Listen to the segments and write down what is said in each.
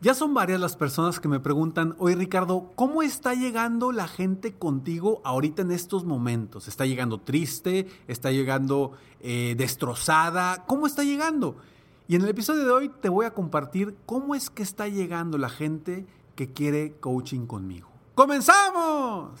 Ya son varias las personas que me preguntan, oye Ricardo, ¿cómo está llegando la gente contigo ahorita en estos momentos? ¿Está llegando triste? ¿Está llegando eh, destrozada? ¿Cómo está llegando? Y en el episodio de hoy te voy a compartir cómo es que está llegando la gente que quiere coaching conmigo. ¡Comenzamos!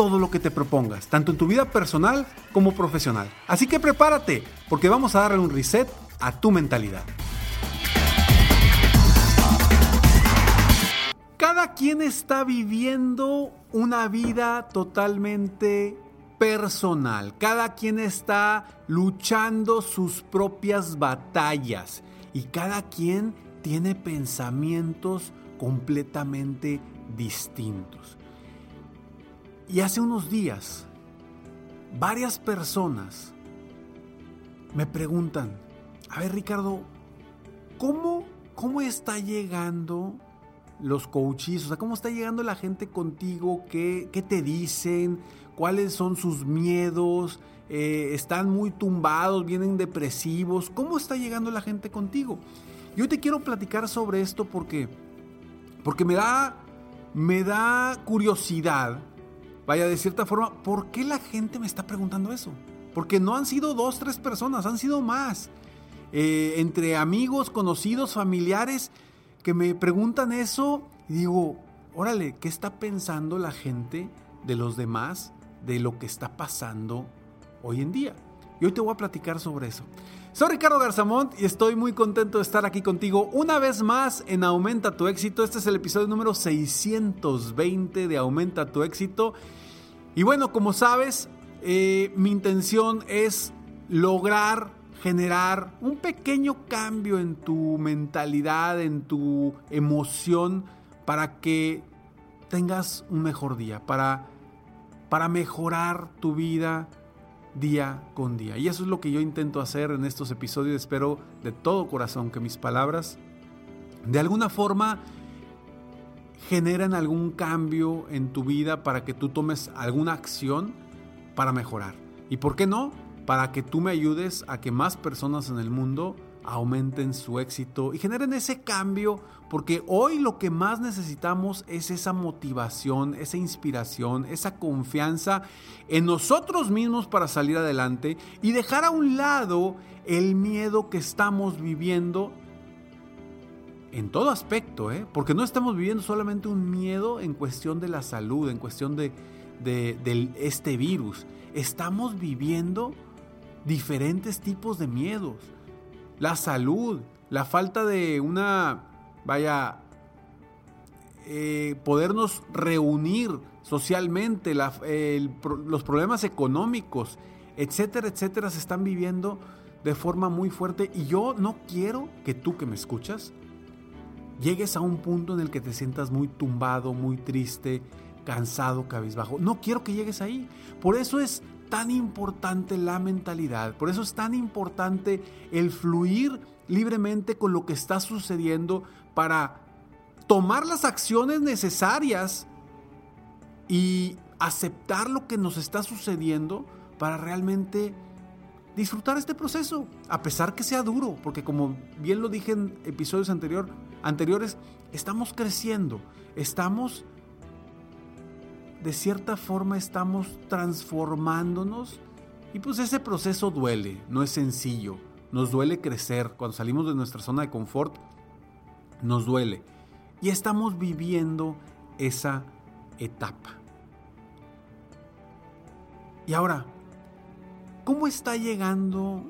todo lo que te propongas, tanto en tu vida personal como profesional. Así que prepárate, porque vamos a darle un reset a tu mentalidad. Cada quien está viviendo una vida totalmente personal. Cada quien está luchando sus propias batallas y cada quien tiene pensamientos completamente distintos. Y hace unos días, varias personas me preguntan, a ver Ricardo, ¿cómo, cómo está llegando los coaches? O sea, ¿cómo está llegando la gente contigo? ¿Qué, qué te dicen? ¿Cuáles son sus miedos? Eh, ¿Están muy tumbados? ¿Vienen depresivos? ¿Cómo está llegando la gente contigo? Yo te quiero platicar sobre esto porque, porque me, da, me da curiosidad Vaya, de cierta forma, ¿por qué la gente me está preguntando eso? Porque no han sido dos, tres personas, han sido más. Eh, entre amigos, conocidos, familiares, que me preguntan eso y digo, órale, ¿qué está pensando la gente de los demás de lo que está pasando hoy en día? Y hoy te voy a platicar sobre eso. Soy Ricardo Garzamont y estoy muy contento de estar aquí contigo una vez más en Aumenta tu éxito. Este es el episodio número 620 de Aumenta tu éxito. Y bueno, como sabes, eh, mi intención es lograr generar un pequeño cambio en tu mentalidad, en tu emoción, para que tengas un mejor día, para, para mejorar tu vida día con día. Y eso es lo que yo intento hacer en estos episodios. Espero de todo corazón que mis palabras de alguna forma generan algún cambio en tu vida para que tú tomes alguna acción para mejorar. ¿Y por qué no? Para que tú me ayudes a que más personas en el mundo aumenten su éxito y generen ese cambio, porque hoy lo que más necesitamos es esa motivación, esa inspiración, esa confianza en nosotros mismos para salir adelante y dejar a un lado el miedo que estamos viviendo en todo aspecto, ¿eh? porque no estamos viviendo solamente un miedo en cuestión de la salud, en cuestión de, este virus. Estamos viviendo diferentes tipos de miedos. La salud, la falta de una, vaya, eh, podernos reunir socialmente, los problemas económicos, etcétera, etcétera, se están viviendo de forma muy fuerte. Y yo no quiero que tú que me escuchas llegues a un punto en el que te sientas muy tumbado, muy triste, cansado, cabizbajo. No quiero que llegues ahí. Por eso es tan importante la mentalidad, por eso es tan importante el fluir libremente con lo que está sucediendo para tomar las acciones necesarias y aceptar lo que nos está sucediendo para realmente disfrutar este proceso, a pesar que sea duro, porque como bien lo dije en episodios anterior, anteriores, estamos creciendo, estamos, de cierta forma, estamos transformándonos y pues ese proceso duele, no es sencillo, nos duele crecer, cuando salimos de nuestra zona de confort, nos duele. Y estamos viviendo esa etapa. Y ahora, ¿cómo está llegando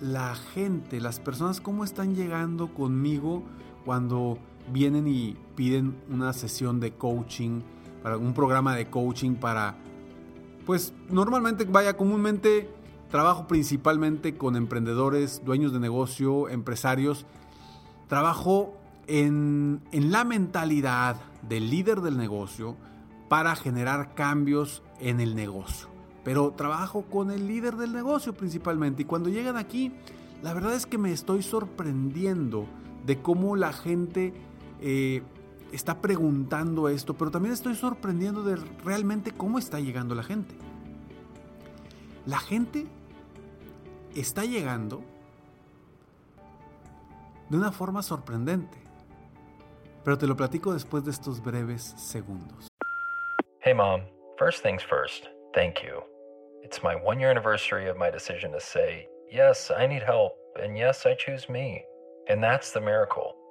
la gente, las personas, cómo están llegando conmigo cuando vienen y piden una sesión de coaching, para un programa de coaching para, pues normalmente, vaya, comúnmente trabajo principalmente con emprendedores, dueños de negocio, empresarios. Trabajo en, en la mentalidad del líder del negocio para generar cambios en el negocio. Pero trabajo con el líder del negocio principalmente. Y cuando llegan aquí, la verdad es que me estoy sorprendiendo de cómo la gente eh, está preguntando esto, pero también estoy sorprendiendo de realmente cómo está llegando la gente. La gente está llegando de una forma sorprendente, pero te lo platico después de estos breves segundos. Hey mom, first things first, thank you. It's my one year anniversary of my decision to say, yes, I need help, and yes, I choose me. And that's the miracle.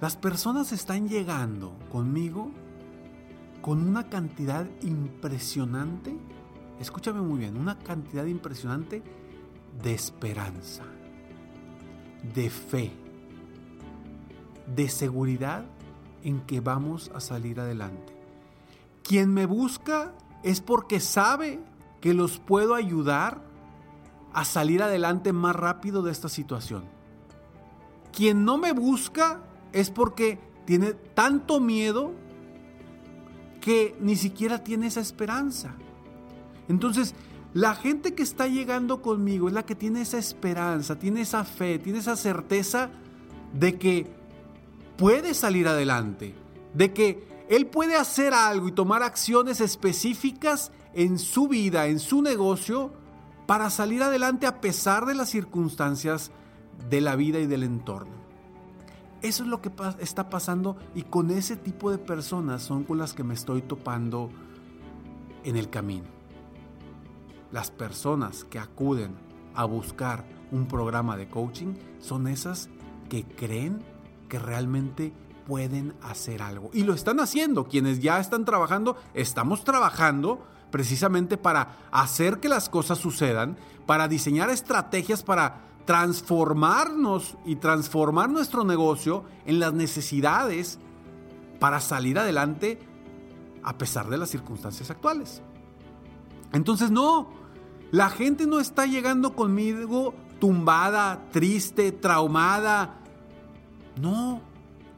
Las personas están llegando conmigo con una cantidad impresionante, escúchame muy bien, una cantidad impresionante de esperanza, de fe, de seguridad en que vamos a salir adelante. Quien me busca es porque sabe que los puedo ayudar a salir adelante más rápido de esta situación. Quien no me busca es porque tiene tanto miedo que ni siquiera tiene esa esperanza. Entonces, la gente que está llegando conmigo es la que tiene esa esperanza, tiene esa fe, tiene esa certeza de que puede salir adelante, de que él puede hacer algo y tomar acciones específicas en su vida, en su negocio, para salir adelante a pesar de las circunstancias de la vida y del entorno. Eso es lo que está pasando y con ese tipo de personas son con las que me estoy topando en el camino. Las personas que acuden a buscar un programa de coaching son esas que creen que realmente pueden hacer algo. Y lo están haciendo. Quienes ya están trabajando, estamos trabajando precisamente para hacer que las cosas sucedan, para diseñar estrategias para transformarnos y transformar nuestro negocio en las necesidades para salir adelante a pesar de las circunstancias actuales. Entonces no, la gente no está llegando conmigo tumbada, triste, traumada. No,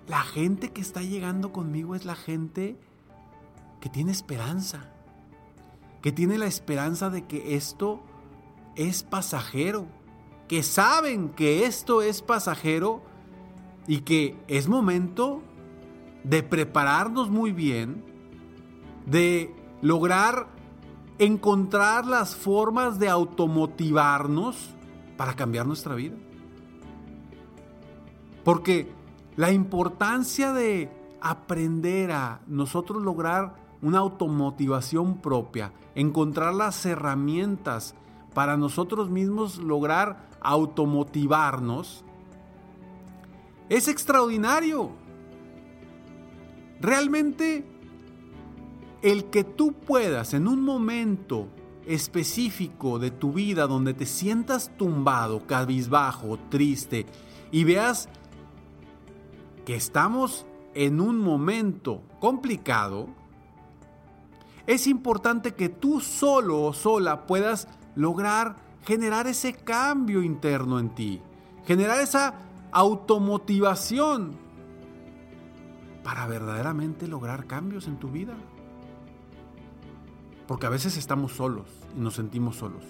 la gente que está llegando conmigo es la gente que tiene esperanza, que tiene la esperanza de que esto es pasajero, que saben que esto es pasajero y que es momento de prepararnos muy bien, de lograr encontrar las formas de automotivarnos para cambiar nuestra vida. Porque la importancia de aprender a nosotros lograr una automotivación propia, encontrar las herramientas para nosotros mismos lograr automotivarnos, es extraordinario. Realmente el que tú puedas en un momento específico de tu vida donde te sientas tumbado, cabizbajo, triste y veas que estamos en un momento complicado, es importante que tú solo o sola puedas lograr generar ese cambio interno en ti, generar esa automotivación para verdaderamente lograr cambios en tu vida. Porque a veces estamos solos y nos sentimos solos.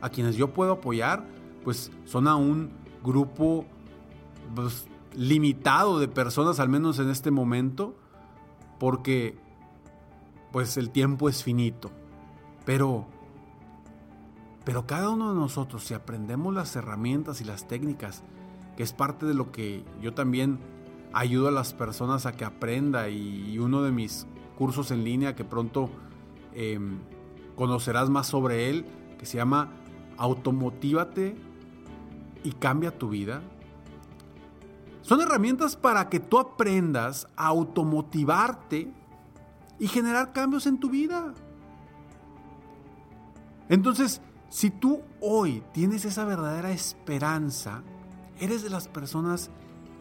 A quienes yo puedo apoyar, pues son a un grupo pues, limitado de personas, al menos en este momento, porque pues el tiempo es finito. Pero, pero cada uno de nosotros, si aprendemos las herramientas y las técnicas, que es parte de lo que yo también ayudo a las personas a que aprenda y, uno de mis cursos en línea que pronto em, conocerás más sobre él, que se llama Automotívate y cambia tu vida, son herramientas para que tú aprendas a automotivarte y generar cambios en tu vida. Entonces, si tú hoy tienes esa verdadera esperanza, eres de las personas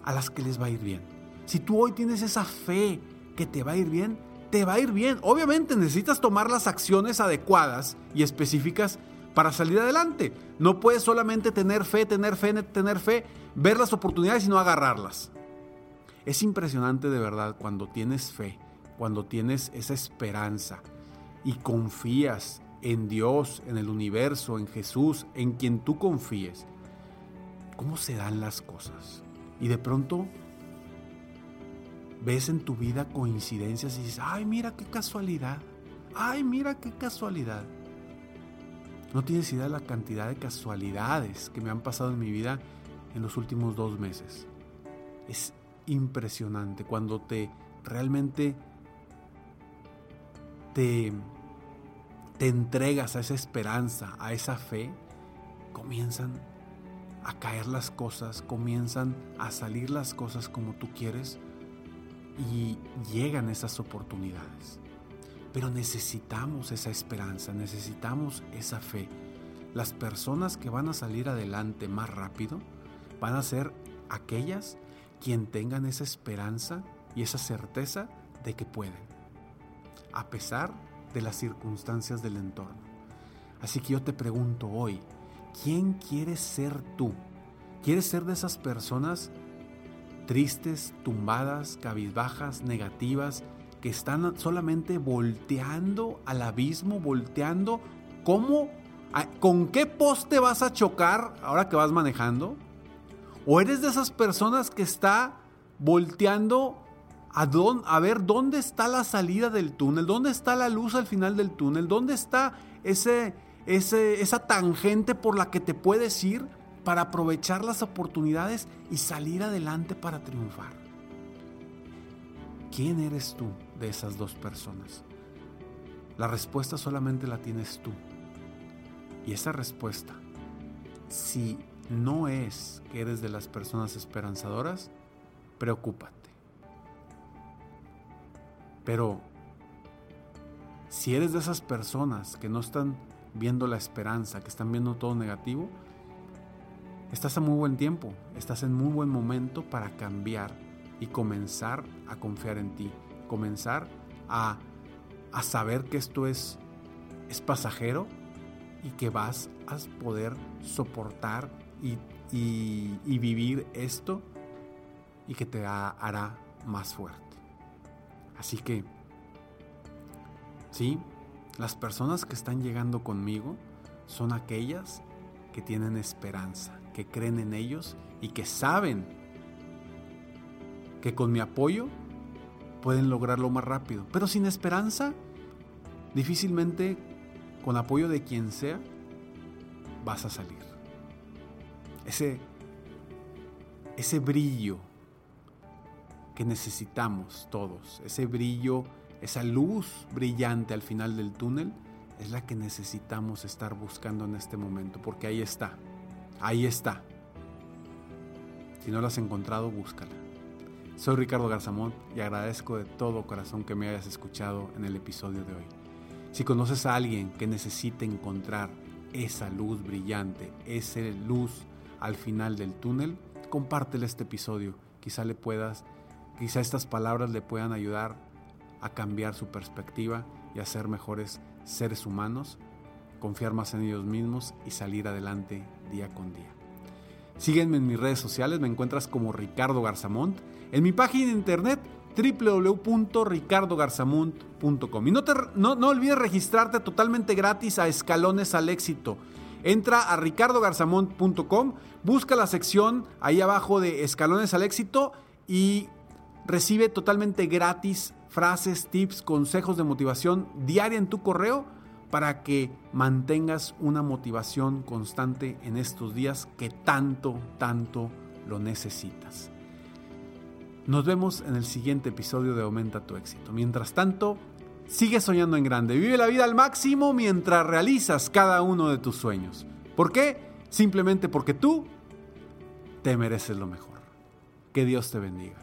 a las que les va a ir bien. Si tú hoy tienes esa fe que te va a ir bien, te va a ir bien. Obviamente necesitas tomar las acciones adecuadas y específicas para salir adelante. No puedes solamente tener fe, tener fe, tener fe, ver las oportunidades y no agarrarlas. Es impresionante de verdad cuando tienes fe, cuando tienes esa esperanza y confías en Dios, en el universo, en Jesús, en quien tú confíes. ¿Cómo se dan las cosas? Y de pronto ves en tu vida coincidencias y dices, ay, mira qué casualidad. Ay, mira qué casualidad. No tienes idea de la cantidad de casualidades que me han pasado en mi vida en los últimos dos meses. Es impresionante cuando te realmente te, te entregas a esa esperanza, a esa fe, comienzan a caer las cosas, comienzan a salir las cosas como tú quieres y llegan esas oportunidades. Pero necesitamos esa esperanza, necesitamos esa fe. Las personas que van a salir adelante más rápido van a ser aquellas quien tengan esa esperanza y esa certeza de que pueden, a pesar de las circunstancias del entorno. Así que yo te pregunto hoy, ¿quién quieres ser tú? ¿Quieres ser de esas personas tristes, tumbadas, cabizbajas, negativas, que están solamente volteando al abismo, volteando cómo, con qué poste vas a chocar ahora que vas manejando. O eres de esas personas que está volteando a, a ver dónde está la salida del túnel, dónde está la luz al final del túnel, dónde está ese, ese, esa tangente por la que te puedes ir para aprovechar las oportunidades y salir adelante para triunfar. ¿Quién eres tú? de esas dos personas? La respuesta solamente la tienes tú. Y esa respuesta, si no es que eres de las personas esperanzadoras, preocúpate. Pero si eres de esas personas que no están viendo la esperanza, que están viendo todo negativo, estás a muy buen tiempo, estás en muy buen momento para cambiar y comenzar a confiar en ti, comenzar a, a saber que esto es, es pasajero y que vas a poder soportar y, y, vivir esto y que te hará más fuerte. Así que, sí, las personas que están llegando conmigo son aquellas que tienen esperanza, que creen en ellos y que saben que con mi apoyo pueden lograrlo más rápido. Pero sin esperanza, difícilmente con apoyo de quien sea, vas a salir. Ese, ese brillo que necesitamos todos, ese brillo, esa luz brillante al final del túnel, es la que necesitamos estar buscando en este momento, porque ahí está, ahí está. Si no la has encontrado, búscala. Soy Ricardo Garzamón y agradezco de todo corazón que me hayas escuchado en el episodio de hoy. Si conoces a alguien que necesite encontrar esa luz brillante, esa luz al final del túnel, compártele este episodio. Quizá le puedas, quizá estas palabras le puedan ayudar a cambiar su perspectiva y a ser mejores seres humanos, confiar más en ellos mismos y salir adelante día con día. Sígueme en mis redes sociales, me encuentras como Ricardo Garzamont, en mi página de internet www.ricardogarzamont.com. Y no, te, no, no olvides registrarte totalmente gratis a Escalones al Éxito. Entra a ricardogarzamont.com, busca la sección ahí abajo de Escalones al Éxito y recibe totalmente gratis frases, tips, consejos de motivación diaria en tu correo para que mantengas una motivación constante en estos días que tanto, tanto lo necesitas. Nos vemos en el siguiente episodio de Aumenta tu éxito. Mientras tanto, sigue soñando en grande. Vive la vida al máximo mientras realizas cada uno de tus sueños. ¿Por qué? Simplemente porque tú te mereces lo mejor. Que Dios te bendiga.